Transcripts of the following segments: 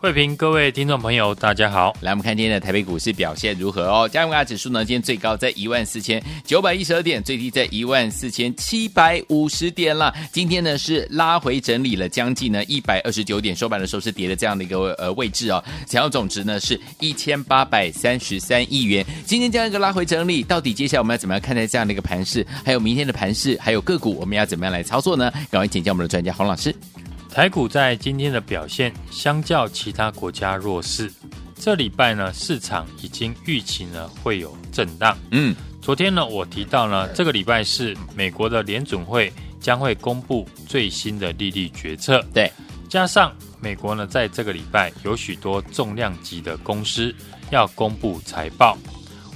慧平，各位听众朋友，大家好。来，我们看今天的台北股市表现如何哦？加权指数呢，今天最高在一万四千九百一十二点，最低在一万四千七百五十点了。今天呢是拉回整理了将近呢一百二十九点，收盘的时候是跌的这样的一个呃位置哦。成交总值呢是一千八百三十三亿元。今天这样一个拉回整理，到底接下来我们要怎么样看待这样的一个盘势？还有明天的盘势，还有个股，我们要怎么样来操作呢？赶快请教我们的专家洪老师。台股在今天的表现，相较其他国家弱势。这礼拜呢，市场已经预期呢会有震荡。嗯，昨天呢，我提到呢，这个礼拜是美国的联准会将会公布最新的利率决策。对，加上美国呢，在这个礼拜有许多重量级的公司要公布财报。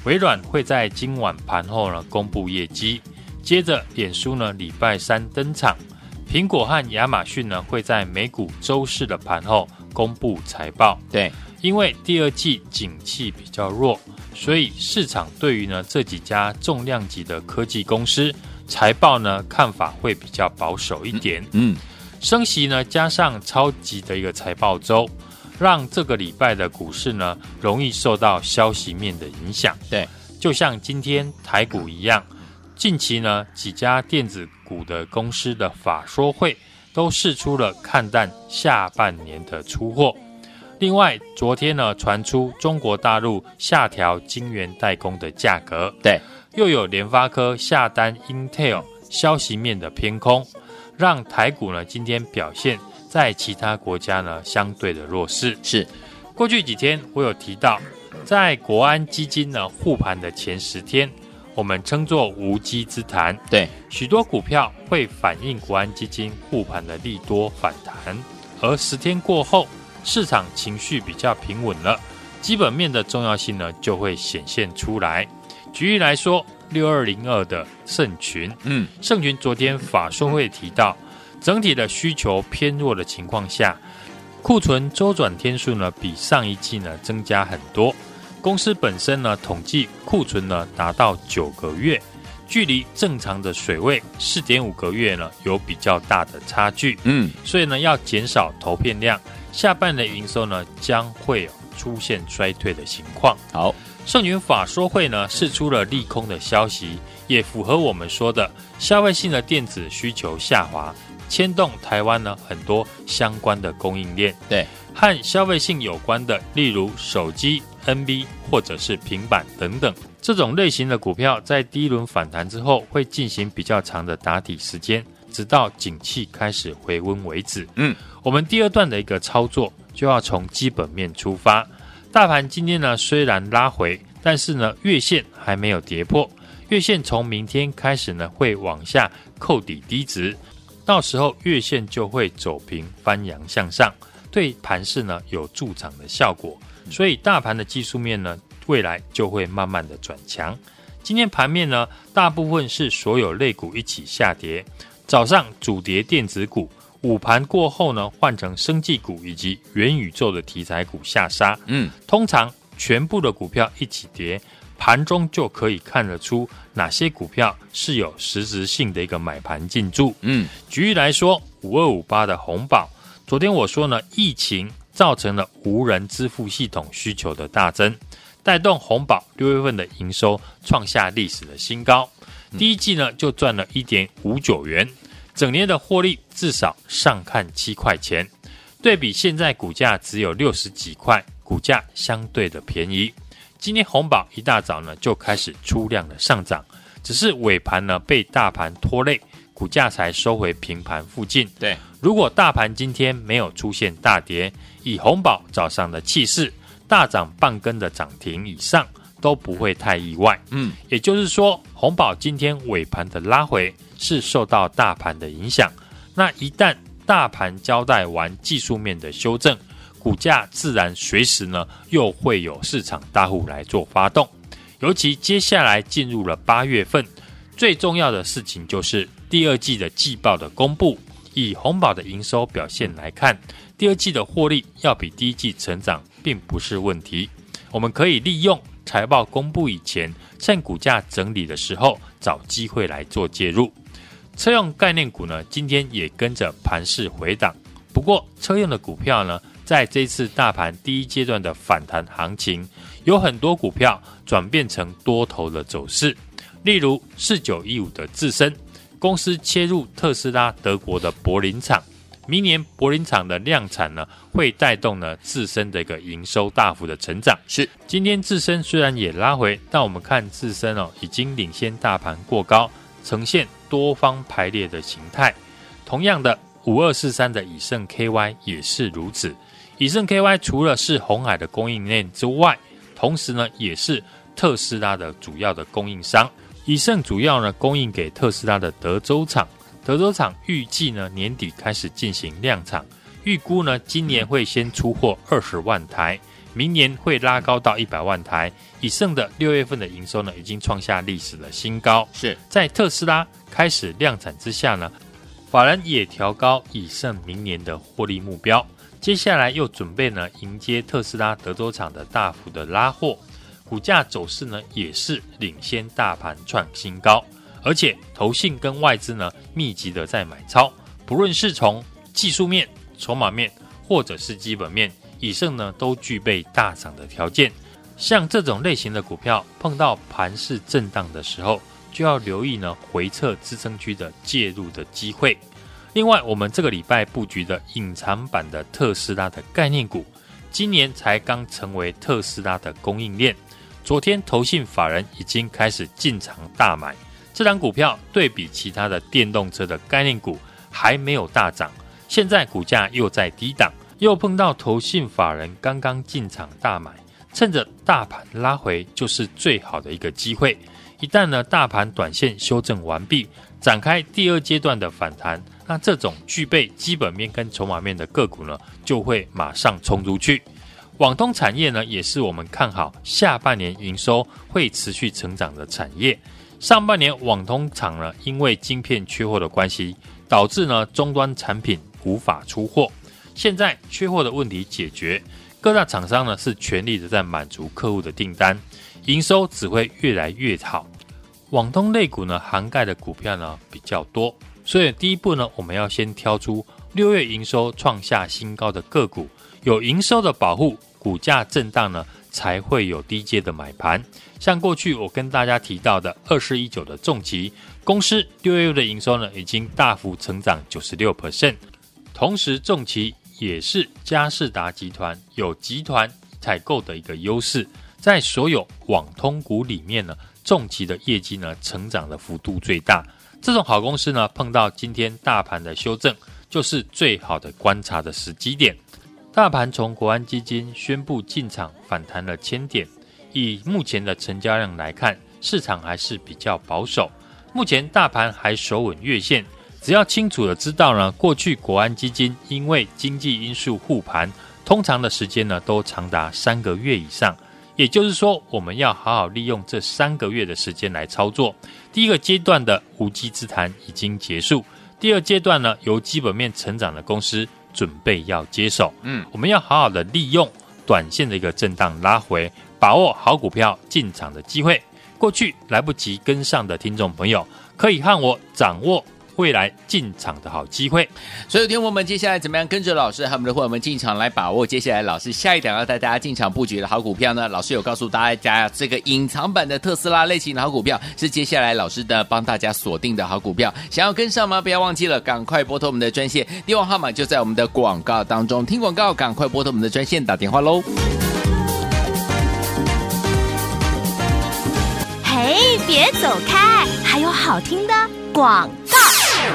微软会在今晚盘后呢公布业绩，接着脸书呢礼拜三登场。苹果和亚马逊呢，会在美股周四的盘后公布财报。对，因为第二季景气比较弱，所以市场对于呢这几家重量级的科技公司财报呢看法会比较保守一点。嗯，升息呢加上超级的一个财报周，让这个礼拜的股市呢容易受到消息面的影响。对，就像今天台股一样。近期呢，几家电子股的公司的法说会都试出了看淡下半年的出货。另外，昨天呢传出中国大陆下调晶圆代工的价格，对，又有联发科下单 Intel，消息面的偏空，让台股呢今天表现在其他国家呢相对的弱势。是，过去几天我有提到，在国安基金呢护盘的前十天。我们称作无稽之谈，对，许多股票会反映国安基金护盘的利多反弹，而十天过后，市场情绪比较平稳了，基本面的重要性呢就会显现出来。举例来说，六二零二的盛群，嗯，盛群昨天法说会提到，整体的需求偏弱的情况下，库存周转天数呢比上一季呢增加很多。公司本身呢，统计库存呢达到九个月，距离正常的水位四点五个月呢有比较大的差距。嗯，所以呢要减少投片量，下半年营收呢将会出现衰退的情况。好，圣元法说会呢释出了利空的消息，也符合我们说的消费性的电子需求下滑，牵动台湾呢很多相关的供应链。对，和消费性有关的，例如手机。NB 或者是平板等等这种类型的股票，在第一轮反弹之后，会进行比较长的打底时间，直到景气开始回温为止。嗯，我们第二段的一个操作就要从基本面出发。大盘今天呢虽然拉回，但是呢月线还没有跌破，月线从明天开始呢会往下扣底低值，到时候月线就会走平翻阳向上，对盘势呢有助涨的效果。所以大盘的技术面呢，未来就会慢慢的转强。今天盘面呢，大部分是所有类股一起下跌。早上主跌电子股，午盘过后呢，换成生技股以及元宇宙的题材股下杀。嗯，通常全部的股票一起跌，盘中就可以看得出哪些股票是有实质性的一个买盘进驻。嗯，举例来说，五二五八的红宝，昨天我说呢，疫情。造成了无人支付系统需求的大增，带动红宝六月份的营收创下历史的新高。第一季呢就赚了一点五九元，整年的获利至少上看七块钱。对比现在股价只有六十几块，股价相对的便宜。今天红宝一大早呢就开始出量的上涨，只是尾盘呢被大盘拖累，股价才收回平盘附近。对，如果大盘今天没有出现大跌。以红宝早上的气势，大涨半根的涨停以上都不会太意外。嗯，也就是说，红宝今天尾盘的拉回是受到大盘的影响。那一旦大盘交代完技术面的修正，股价自然随时呢又会有市场大户来做发动。尤其接下来进入了八月份，最重要的事情就是第二季的季报的公布。以红宝的营收表现来看，第二季的获利要比第一季成长，并不是问题。我们可以利用财报公布以前，趁股价整理的时候，找机会来做介入。车用概念股呢，今天也跟着盘势回档。不过，车用的股票呢，在这次大盘第一阶段的反弹行情，有很多股票转变成多头的走势，例如四九一五的自身。公司切入特斯拉德国的柏林厂，明年柏林厂的量产呢，会带动呢自身的一个营收大幅的成长。是，今天自身虽然也拉回，但我们看自身哦，已经领先大盘过高，呈现多方排列的形态。同样的，五二四三的以盛 KY 也是如此。以盛 KY 除了是红海的供应链之外，同时呢也是特斯拉的主要的供应商。以盛主要呢供应给特斯拉的德州厂，德州厂预计呢年底开始进行量产，预估呢今年会先出货二十万台，明年会拉高到一百万台。以盛的六月份的营收呢已经创下历史的新高，是。在特斯拉开始量产之下呢，法人也调高以盛明年的获利目标，接下来又准备呢迎接特斯拉德州厂的大幅的拉货。股价走势呢，也是领先大盘创新高，而且投信跟外资呢密集的在买超，不论是从技术面、筹码面，或者是基本面，以上呢都具备大涨的条件。像这种类型的股票，碰到盘势震荡的时候，就要留意呢回撤支撑区的介入的机会。另外，我们这个礼拜布局的隐藏版的特斯拉的概念股，今年才刚成为特斯拉的供应链。昨天，投信法人已经开始进场大买这档股票，对比其他的电动车的概念股还没有大涨，现在股价又在低档，又碰到投信法人刚刚进场大买，趁着大盘拉回就是最好的一个机会。一旦呢大盘短线修正完毕，展开第二阶段的反弹，那这种具备基本面跟筹码面的个股呢，就会马上冲出去。网通产业呢，也是我们看好下半年营收会持续成长的产业。上半年网通厂呢，因为晶片缺货的关系，导致呢终端产品无法出货。现在缺货的问题解决，各大厂商呢是全力的在满足客户的订单，营收只会越来越好。网通类股呢，涵盖的股票呢比较多，所以第一步呢，我们要先挑出六月营收创下新高的个股，有营收的保护。股价震荡呢，才会有低阶的买盘。像过去我跟大家提到的二四一九的重疾公司六月的营收呢，已经大幅成长九十六 percent。同时，重疾也是佳士达集团有集团采购的一个优势，在所有网通股里面呢，重疾的业绩呢，成长的幅度最大。这种好公司呢，碰到今天大盘的修正，就是最好的观察的时机点。大盘从国安基金宣布进场反弹了千点，以目前的成交量来看，市场还是比较保守。目前大盘还守稳月线，只要清楚的知道呢，过去国安基金因为经济因素护盘，通常的时间呢都长达三个月以上。也就是说，我们要好好利用这三个月的时间来操作。第一个阶段的无稽之谈已经结束，第二阶段呢，由基本面成长的公司。准备要接手，嗯，我们要好好的利用短线的一个震荡拉回，把握好股票进场的机会。过去来不及跟上的听众朋友，可以和我掌握。未来进场的好机会，所以，听我们接下来怎么样跟着老师和我们的伙伴们进场来把握接下来老师下一档要带大家进场布局的好股票呢？老师有告诉大家，这个隐藏版的特斯拉类型的好股票是接下来老师的帮大家锁定的好股票，想要跟上吗？不要忘记了，赶快拨通我们的专线，电话号码就在我们的广告当中。听广告，赶快拨通我们的专线打电话喽！嘿，别走开，还有好听的广告。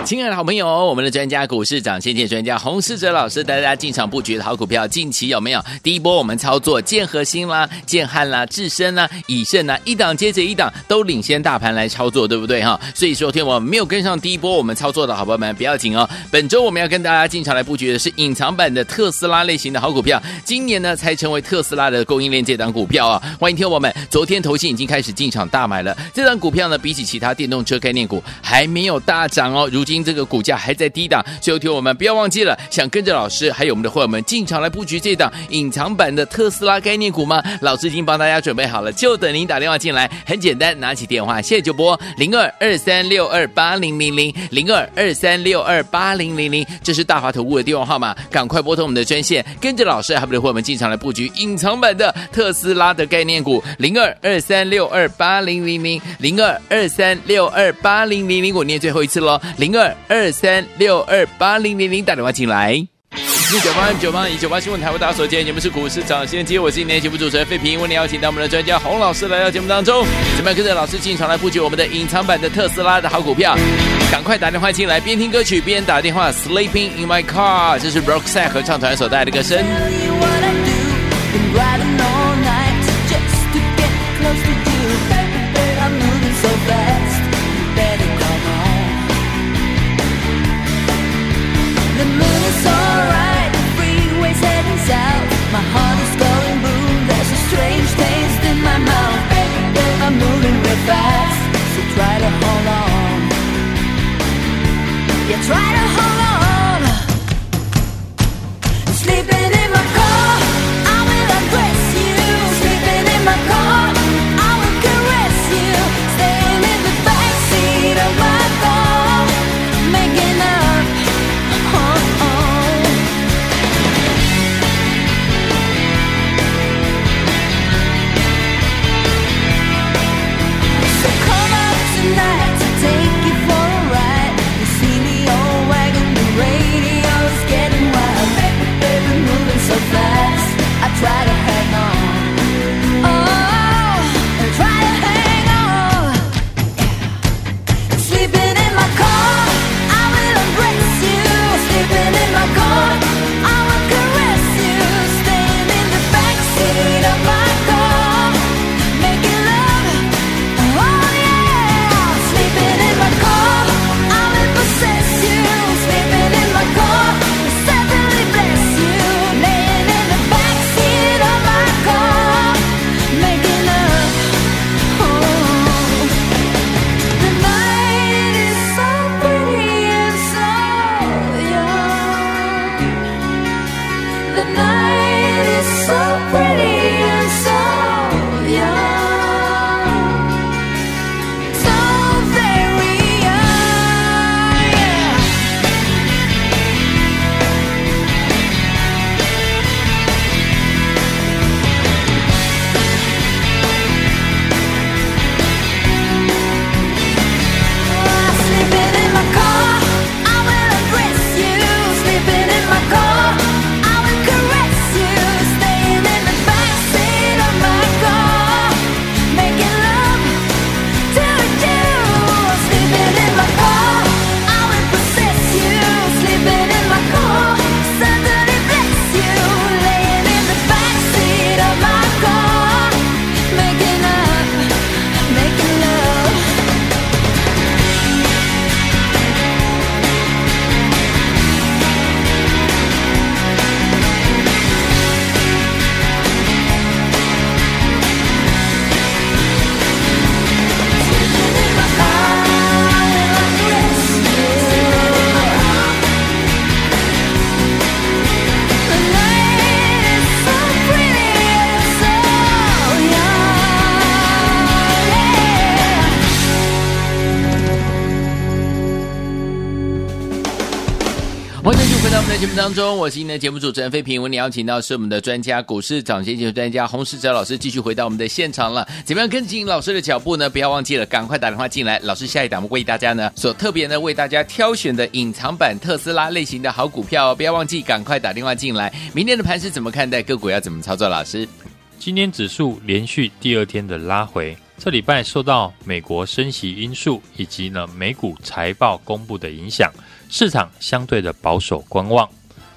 亲爱的好朋友，我们的专家股市长先见专家洪世哲老师带大家进场布局的好股票，近期有没有？第一波我们操作建核心啦、建汉啦、智深啦、以盛啦，一档接着一档都领先大盘来操作，对不对哈？所以说，天我没有跟上第一波我们操作的好朋友们不要紧哦。本周我们要跟大家进场来布局的是隐藏版的特斯拉类型的好股票，今年呢才成为特斯拉的供应链这档股票啊！欢迎听我们，昨天投信已经开始进场大买了，这档股票呢比起其他电动车概念股还没有大涨哦，如今。这个股价还在低档，所以听我们不要忘记了，想跟着老师还有我们的伙伴们进场来布局这档隐藏版的特斯拉概念股吗？老师已经帮大家准备好了，就等您打电话进来。很简单，拿起电话现在就拨零二二三六二八零零零零二二三六二八零零零，这是大华投顾的电话号码，赶快拨通我们的专线，跟着老师还有我们的伙伴们进场来布局隐藏版的特斯拉的概念股零二二三六二八零零零零二二三六二八零零零，我念最后一次喽，二。二三六二八零零零打电话进来，一九八九八一九八新闻台为大家所见，节目是股市涨先机，我是今天节目主持人费平，为您邀请到我们的专家洪老师来到节目当中，怎么样跟着老师进场来布局我们的隐藏版的特斯拉的好股票，赶快打电话进来，边听歌曲边打电话，Sleeping in my car，这是 Roxette 合唱团所带来的歌声。当中，我是您的节目主持人费平。为您邀请到是我们的专家，股市涨先机专家洪世哲老师，继续回到我们的现场了。怎么样跟紧老师的脚步呢？不要忘记了，赶快打电话进来。老师下一档为大家呢，所特别呢为大家挑选的隐藏版特斯拉类型的好股票，不要忘记，赶快打电话进来。明天的盘是怎么看待？个股要怎么操作？老师，今天指数连续第二天的拉回，这礼拜受到美国升息因素以及呢美股财报公布的影响，市场相对的保守观望。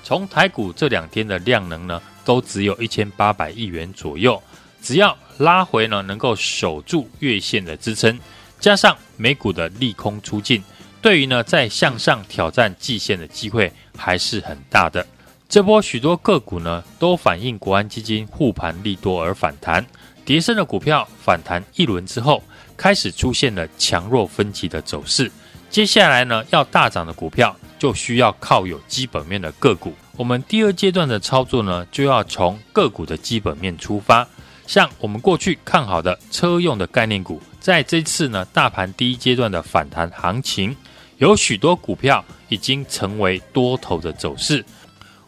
从台股这两天的量能呢，都只有一千八百亿元左右。只要拉回呢，能够守住月线的支撑，加上美股的利空出尽，对于呢再向上挑战季线的机会还是很大的。这波许多个股呢都反映国安基金护盘利多而反弹，跌升的股票反弹一轮之后，开始出现了强弱分歧的走势。接下来呢要大涨的股票，就需要靠有基本面的个股。我们第二阶段的操作呢，就要从个股的基本面出发。像我们过去看好的车用的概念股，在这次呢大盘第一阶段的反弹行情，有许多股票已经成为多头的走势。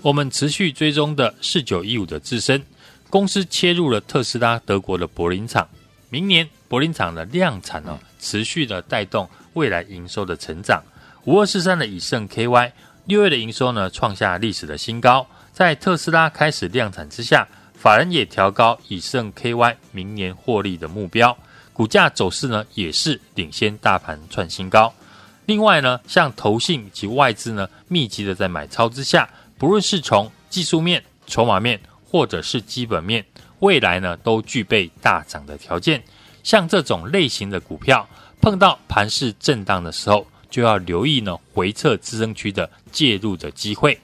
我们持续追踪的四九一五的自身公司切入了特斯拉德国的柏林厂，明年柏林厂的量产呢，持续的带动未来营收的成长。五二四三的以盛 KY 六月的营收呢创下历史的新高，在特斯拉开始量产之下。法人也调高以盛 KY 明年获利的目标，股价走势呢也是领先大盘创新高。另外呢，像投信及外资呢密集的在买超之下，不论是从技术面、筹码面或者是基本面，未来呢都具备大涨的条件。像这种类型的股票，碰到盘势震荡的时候，就要留意呢回撤支撑区的介入的机会。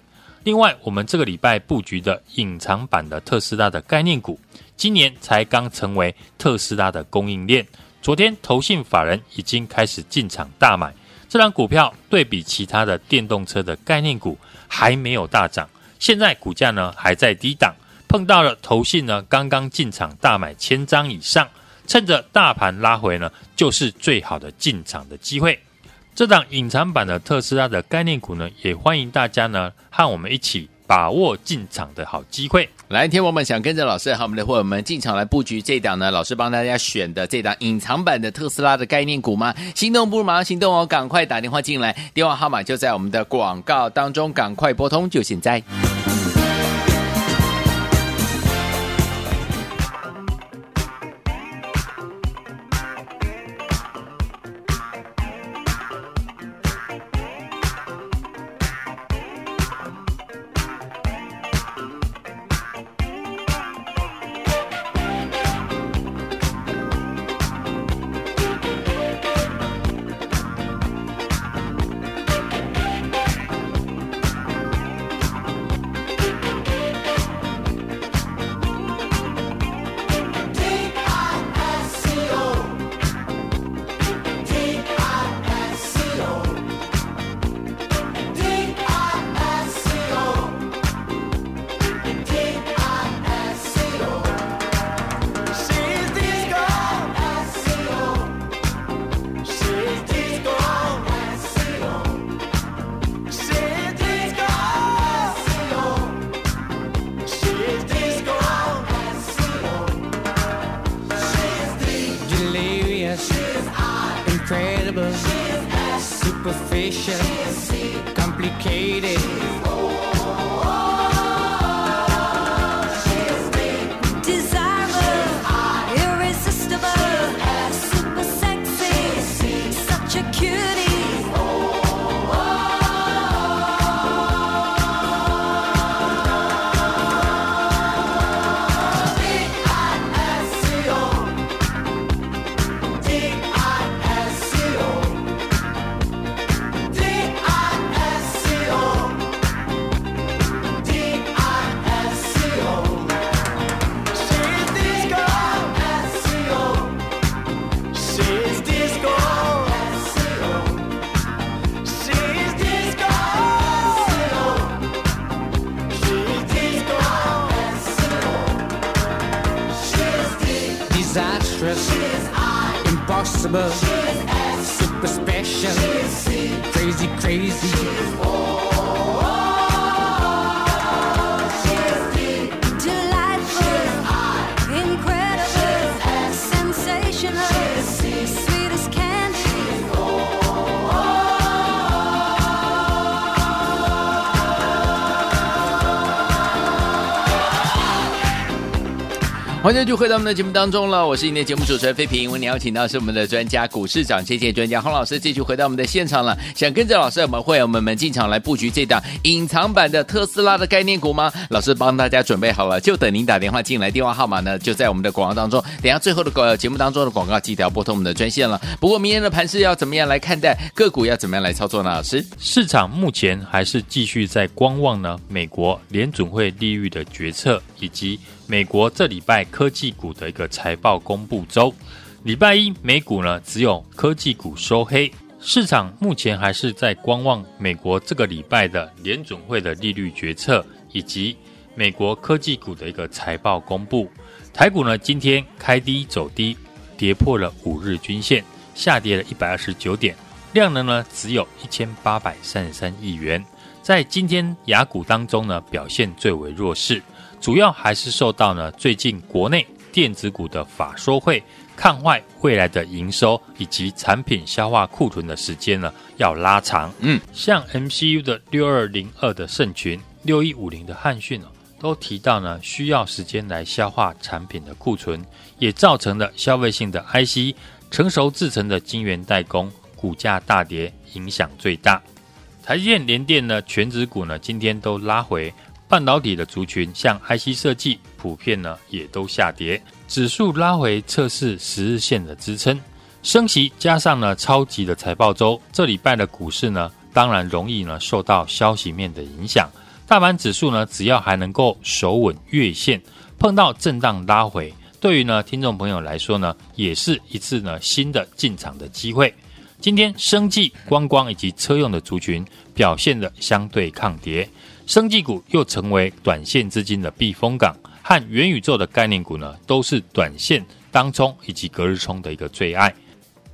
另外，我们这个礼拜布局的隐藏版的特斯拉的概念股，今年才刚成为特斯拉的供应链。昨天，投信法人已经开始进场大买这档股票，对比其他的电动车的概念股还没有大涨，现在股价呢还在低档，碰到了投信呢刚刚进场大买千张以上，趁着大盘拉回呢，就是最好的进场的机会。这档隐藏版的特斯拉的概念股呢，也欢迎大家呢和我们一起把握进场的好机会。来，天我们想跟着老师和我们的伙伴们进场来布局这档呢，老师帮大家选的这档隐藏版的特斯拉的概念股吗？心动不如马上行动哦，赶快打电话进来，电话号码就在我们的广告当中，赶快拨通，就现在。欢迎继续回到我们的节目当中了，我是今天节目主持人费平。为您邀请到是我们的专家股市涨跌专家洪老师，继续回到我们的现场了。想跟着老师，我们会我们们进场来布局这档隐藏版的特斯拉的概念股吗？老师帮大家准备好了，就等您打电话进来，电话号码呢就在我们的广告当中。等下最后的广节目当中的广告，记得要拨通我们的专线了。不过明天的盘势要怎么样来看待？个股要怎么样来操作呢？老师，市场目前还是继续在观望呢，美国联准会利率的决策以及。美国这礼拜科技股的一个财报公布周，礼拜一美股呢只有科技股收黑，市场目前还是在观望美国这个礼拜的联准会的利率决策以及美国科技股的一个财报公布。台股呢今天开低走低，跌破了五日均线，下跌了一百二十九点，量能呢只有一千八百三十三亿元，在今天雅股当中呢表现最为弱势。主要还是受到呢最近国内电子股的法说会看坏未来的营收以及产品消化库存的时间呢要拉长。嗯，像 MCU 的六二零二的盛群、六一五零的汉讯哦，都提到呢需要时间来消化产品的库存，也造成了消费性的 IC 成熟制成的晶圆代工股价大跌，影响最大。台积电、联电呢全指股呢今天都拉回。半导体的族群，像 IC 设计，普遍呢也都下跌，指数拉回测试十日线的支撑。升息加上呢超级的财报周，这礼拜的股市呢，当然容易呢受到消息面的影响。大盘指数呢，只要还能够守稳月线，碰到震荡拉回，对于呢听众朋友来说呢，也是一次呢新的进场的机会。今天生技、观光以及车用的族群表现的相对抗跌。生技股又成为短线资金的避风港，和元宇宙的概念股呢，都是短线当冲以及隔日冲的一个最爱。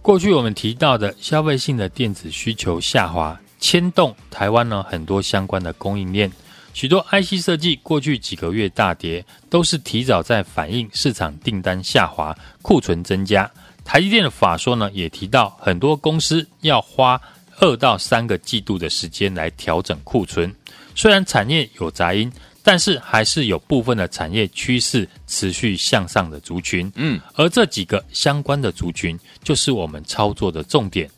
过去我们提到的消费性的电子需求下滑，牵动台湾呢很多相关的供应链，许多 IC 设计过去几个月大跌，都是提早在反映市场订单下滑、库存增加。台积电的法说呢也提到，很多公司要花二到三个季度的时间来调整库存。虽然产业有杂音，但是还是有部分的产业趋势持续向上的族群。嗯，而这几个相关的族群，就是我们操作的重点。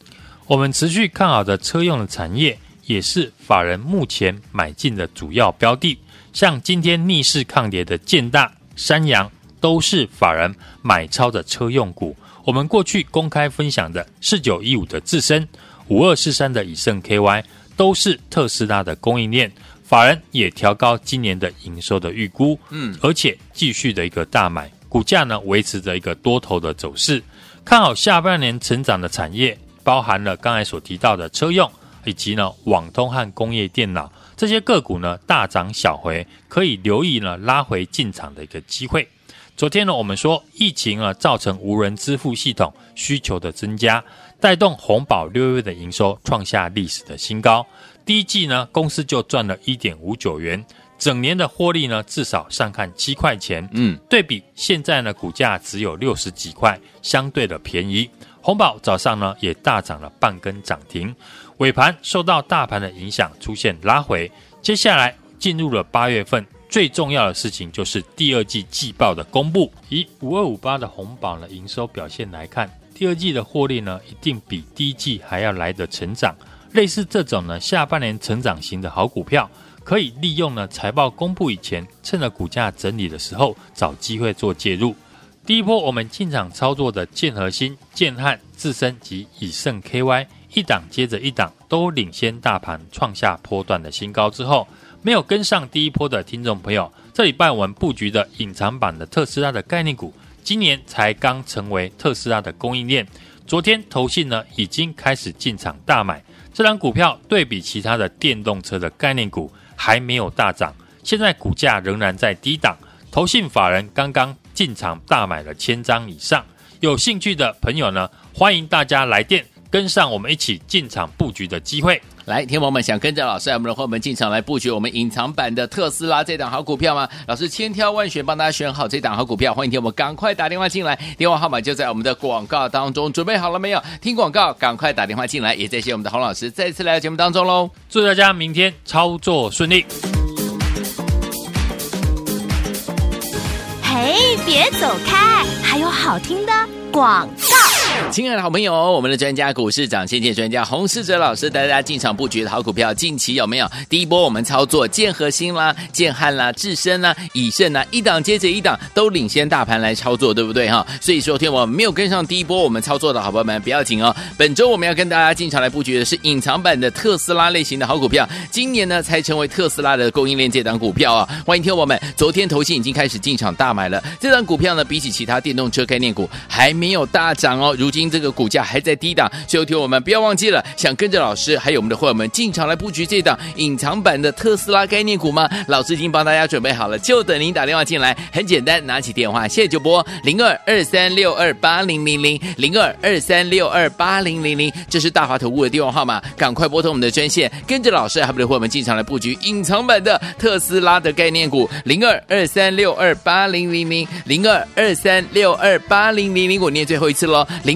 我们持续看好的车用的产业，也是法人目前买进的主要标的。像今天逆势抗跌的建大、三阳，都是法人买超的车用股。我们过去公开分享的四九一五的智伸、五二四三的以盛 KY。都是特斯拉的供应链，法人也调高今年的营收的预估，嗯，而且继续的一个大买，股价呢维持着一个多头的走势，看好下半年成长的产业，包含了刚才所提到的车用，以及呢网通和工业电脑这些个股呢大涨小回，可以留意呢拉回进场的一个机会。昨天呢我们说疫情啊造成无人支付系统需求的增加。带动红宝六月的营收创下历史的新高，第一季呢公司就赚了一点五九元，整年的获利呢至少上看七块钱，嗯，对比现在呢股价只有六十几块，相对的便宜。红宝早上呢也大涨了半根涨停，尾盘受到大盘的影响出现拉回，接下来进入了八月份，最重要的事情就是第二季季报的公布。以五二五八的红宝的营收表现来看。第二季的获利呢，一定比第一季还要来得成长。类似这种呢，下半年成长型的好股票，可以利用呢财报公布以前，趁着股价整理的时候，找机会做介入。第一波我们进场操作的建和兴、建汉、智伸及以盛 KY，一档接着一档，都领先大盘创下波段的新高之后，没有跟上第一波的听众朋友，这礼拜我们布局的隐藏版的特斯拉的概念股。今年才刚成为特斯拉的供应链，昨天投信呢已经开始进场大买这档股票，对比其他的电动车的概念股还没有大涨，现在股价仍然在低档，投信法人刚刚进场大买了千张以上，有兴趣的朋友呢，欢迎大家来电跟上我们一起进场布局的机会。来，天王们想跟着老师，我们的伙伴们进场来布局我们隐藏版的特斯拉这档好股票吗？老师千挑万选帮大家选好这档好股票，欢迎天我们赶快打电话进来，电话号码就在我们的广告当中，准备好了没有？听广告，赶快打电话进来，也谢谢我们的洪老师再次来到节目当中喽，祝大家明天操作顺利。嘿，别走开，还有好听的广告。亲爱的好朋友，我们的专家股市长先见专家洪世哲老师带大家进场布局的好股票，近期有没有？第一波我们操作建和心啦、建汉啦、智深啦、以盛啦，一档接着一档都领先大盘来操作，对不对哈？所以说，天我没有跟上第一波我们操作的好朋友们不要紧哦。本周我们要跟大家进场来布局的是隐藏版的特斯拉类型的好股票，今年呢才成为特斯拉的供应链这档股票啊。欢迎听我们，昨天投信已经开始进场大买了这档股票呢，比起其他电动车概念股还没有大涨哦。如如今这个股价还在低档，所以听我们不要忘记了，想跟着老师还有我们的伙伴们进场来布局这档隐藏版的特斯拉概念股吗？老师已经帮大家准备好了，就等您打电话进来。很简单，拿起电话，现在就拨零二二三六二八零零零零二二三六二八零零零，这是大华投顾的电话号码，赶快拨通我们的专线，跟着老师还有我们的伙伴们进场来布局隐藏版的特斯拉的概念股零二二三六二八零零零零二二三六二八零零零，我念最后一次喽，零